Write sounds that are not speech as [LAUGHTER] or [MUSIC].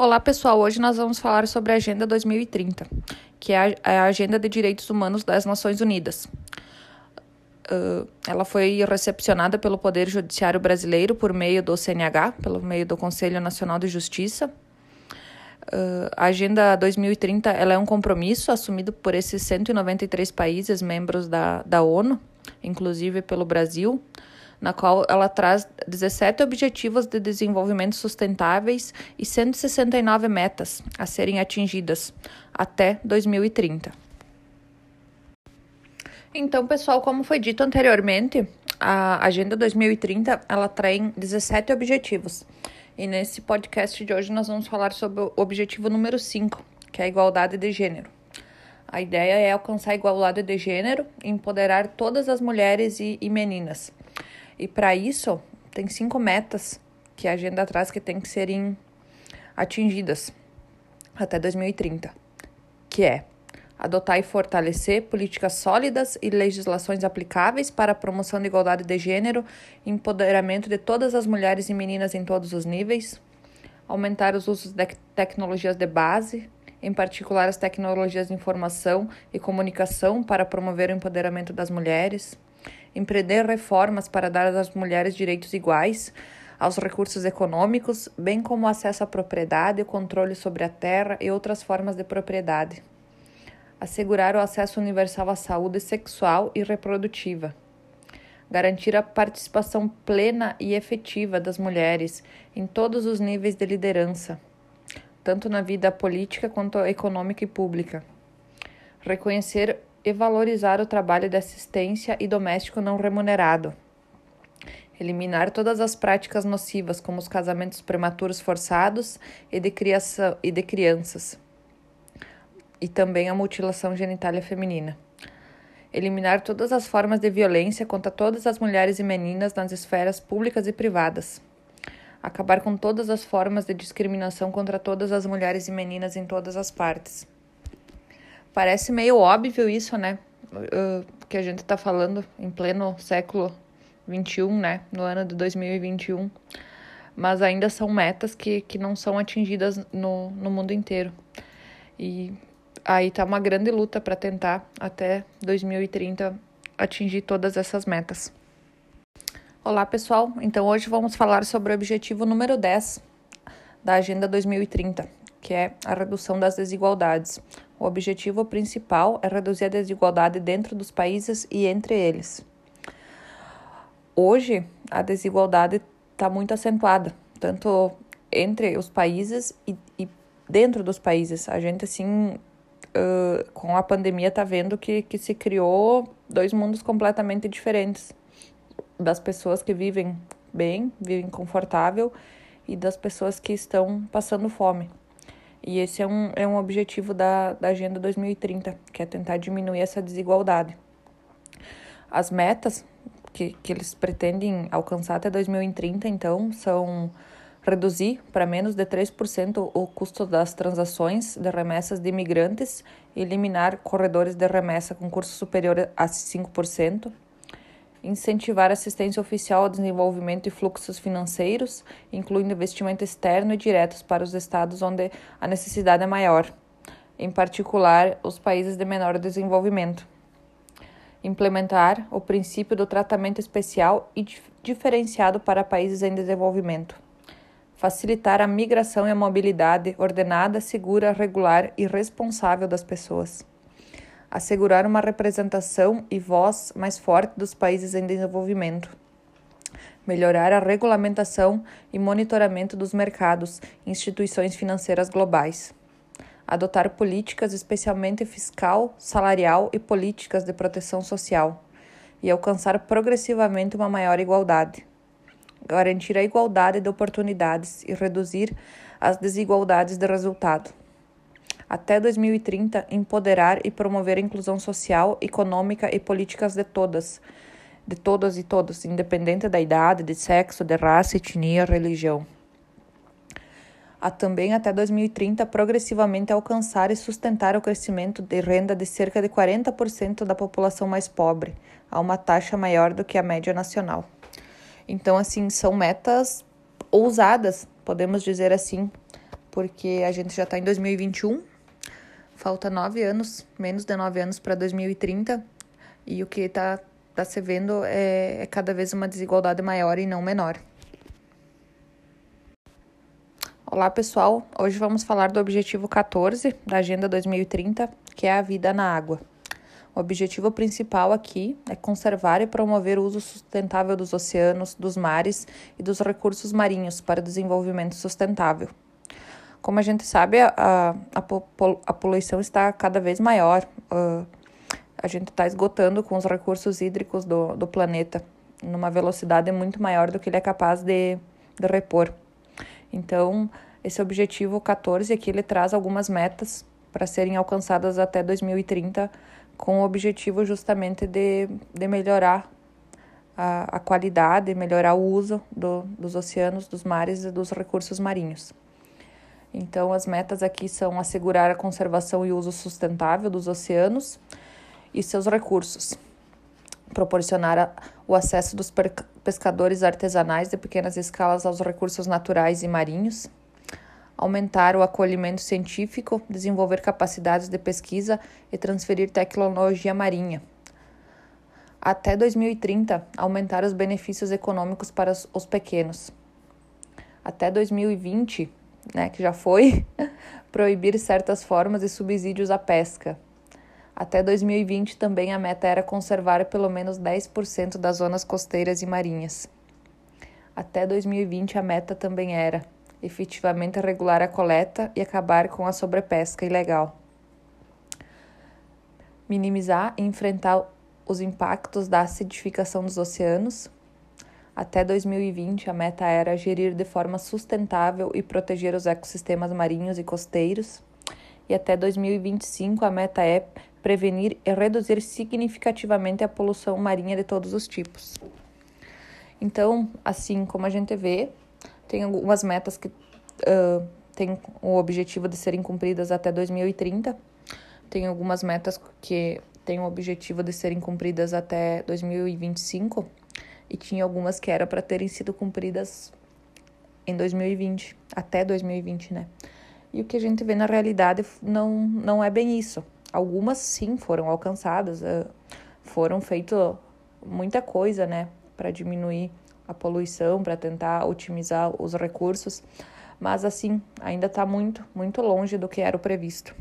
Olá, pessoal. Hoje nós vamos falar sobre a Agenda 2030, que é, é a Agenda de Direitos Humanos das Nações Unidas. Uh, ela foi recepcionada pelo Poder Judiciário Brasileiro por meio do CNH, pelo meio do Conselho Nacional de Justiça. Uh, a Agenda 2030 ela é um compromisso assumido por esses 193 países membros da, da ONU, inclusive pelo Brasil, na qual ela traz 17 Objetivos de Desenvolvimento Sustentáveis e 169 metas a serem atingidas até 2030. Então, pessoal, como foi dito anteriormente, a Agenda 2030 ela tem 17 objetivos. E nesse podcast de hoje nós vamos falar sobre o objetivo número 5, que é a igualdade de gênero. A ideia é alcançar a igualdade de gênero e empoderar todas as mulheres e, e meninas e para isso, tem cinco metas que a agenda traz que tem que serem atingidas até 2030, que é adotar e fortalecer políticas sólidas e legislações aplicáveis para a promoção da igualdade de gênero e empoderamento de todas as mulheres e meninas em todos os níveis, aumentar os usos de tecnologias de base, em particular as tecnologias de informação e comunicação para promover o empoderamento das mulheres, empreender reformas para dar às mulheres direitos iguais aos recursos econômicos, bem como acesso à propriedade, controle sobre a terra e outras formas de propriedade. Assegurar o acesso universal à saúde sexual e reprodutiva. Garantir a participação plena e efetiva das mulheres em todos os níveis de liderança, tanto na vida política quanto econômica e pública. Reconhecer e valorizar o trabalho de assistência e doméstico não remunerado. Eliminar todas as práticas nocivas, como os casamentos prematuros forçados e de, e de crianças, e também a mutilação genitália feminina. Eliminar todas as formas de violência contra todas as mulheres e meninas nas esferas públicas e privadas. Acabar com todas as formas de discriminação contra todas as mulheres e meninas em todas as partes. Parece meio óbvio isso, né? Que a gente está falando em pleno século 21, né? No ano de 2021. Mas ainda são metas que, que não são atingidas no, no mundo inteiro. E aí tá uma grande luta para tentar até 2030 atingir todas essas metas. Olá, pessoal. Então hoje vamos falar sobre o objetivo número 10 da Agenda 2030, que é a redução das desigualdades. O objetivo principal é reduzir a desigualdade dentro dos países e entre eles. Hoje, a desigualdade está muito acentuada, tanto entre os países e, e, dentro dos países. A gente, assim, uh, com a pandemia, está vendo que, que se criou dois mundos completamente diferentes das pessoas que vivem bem, vivem confortável e das pessoas que estão passando fome. E esse é um, é um objetivo da, da Agenda 2030, que é tentar diminuir essa desigualdade. As metas que, que eles pretendem alcançar até 2030, então, são reduzir para menos de 3% o custo das transações de remessas de imigrantes, eliminar corredores de remessa com curso superior a 5%, incentivar assistência oficial ao desenvolvimento e fluxos financeiros, incluindo investimento externo e diretos para os estados onde a necessidade é maior, em particular os países de menor desenvolvimento. Implementar o princípio do tratamento especial e diferenciado para países em desenvolvimento. Facilitar a migração e a mobilidade ordenada, segura, regular e responsável das pessoas assegurar uma representação e voz mais forte dos países em desenvolvimento, melhorar a regulamentação e monitoramento dos mercados e instituições financeiras globais, adotar políticas especialmente fiscal, salarial e políticas de proteção social e alcançar progressivamente uma maior igualdade, garantir a igualdade de oportunidades e reduzir as desigualdades de resultado até 2030, empoderar e promover a inclusão social, econômica e políticas de todas, de todas e todos, independente da idade, de sexo, de raça, etnia, religião. A também até 2030 progressivamente alcançar e sustentar o crescimento de renda de cerca de 40% da população mais pobre, a uma taxa maior do que a média nacional. Então, assim, são metas ousadas, podemos dizer assim, porque a gente já está em 2021, falta nove anos, menos de nove anos para 2030, e o que está tá se vendo é, é cada vez uma desigualdade maior e não menor. Olá, pessoal. Hoje vamos falar do objetivo 14 da Agenda 2030, que é a vida na água. O objetivo principal aqui é conservar e promover o uso sustentável dos oceanos, dos mares e dos recursos marinhos para desenvolvimento sustentável. Como a gente sabe, a, a, a poluição está cada vez maior. Uh, a gente está esgotando com os recursos hídricos do, do planeta numa velocidade muito maior do que ele é capaz de, de repor. Então, esse objetivo 14 aqui ele traz algumas metas para serem alcançadas até 2030, com o objetivo justamente de, de melhorar a, a qualidade, melhorar o uso do, dos oceanos, dos mares e dos recursos marinhos. Então, as metas aqui são assegurar a conservação e uso sustentável dos oceanos e seus recursos, proporcionar o acesso dos pescadores artesanais de pequenas escalas aos recursos naturais e marinhos, aumentar o acolhimento científico, desenvolver capacidades de pesquisa e transferir tecnologia marinha. Até 2030, aumentar os benefícios econômicos para os pequenos. Até 2020, né, que já foi, [LAUGHS] proibir certas formas de subsídios à pesca até 2020 também a meta era conservar pelo menos 10% das zonas costeiras e marinhas. Até 2020 a meta também era efetivamente regular a coleta e acabar com a sobrepesca ilegal. Minimizar e enfrentar os impactos da acidificação dos oceanos. Até 2020, a meta era gerir de forma sustentável e proteger os ecossistemas marinhos e costeiros. E até 2025, a meta é prevenir e reduzir significativamente a poluição marinha de todos os tipos. Então, assim como a gente vê, tem algumas metas que uh, têm o objetivo de serem cumpridas até 2030, tem algumas metas que têm o objetivo de serem cumpridas até 2025 e tinha algumas que era para terem sido cumpridas em 2020, até 2020, né? E o que a gente vê na realidade não, não é bem isso. Algumas sim foram alcançadas, eh, foram feito muita coisa, né, para diminuir a poluição, para tentar otimizar os recursos, mas assim, ainda está muito, muito longe do que era o previsto.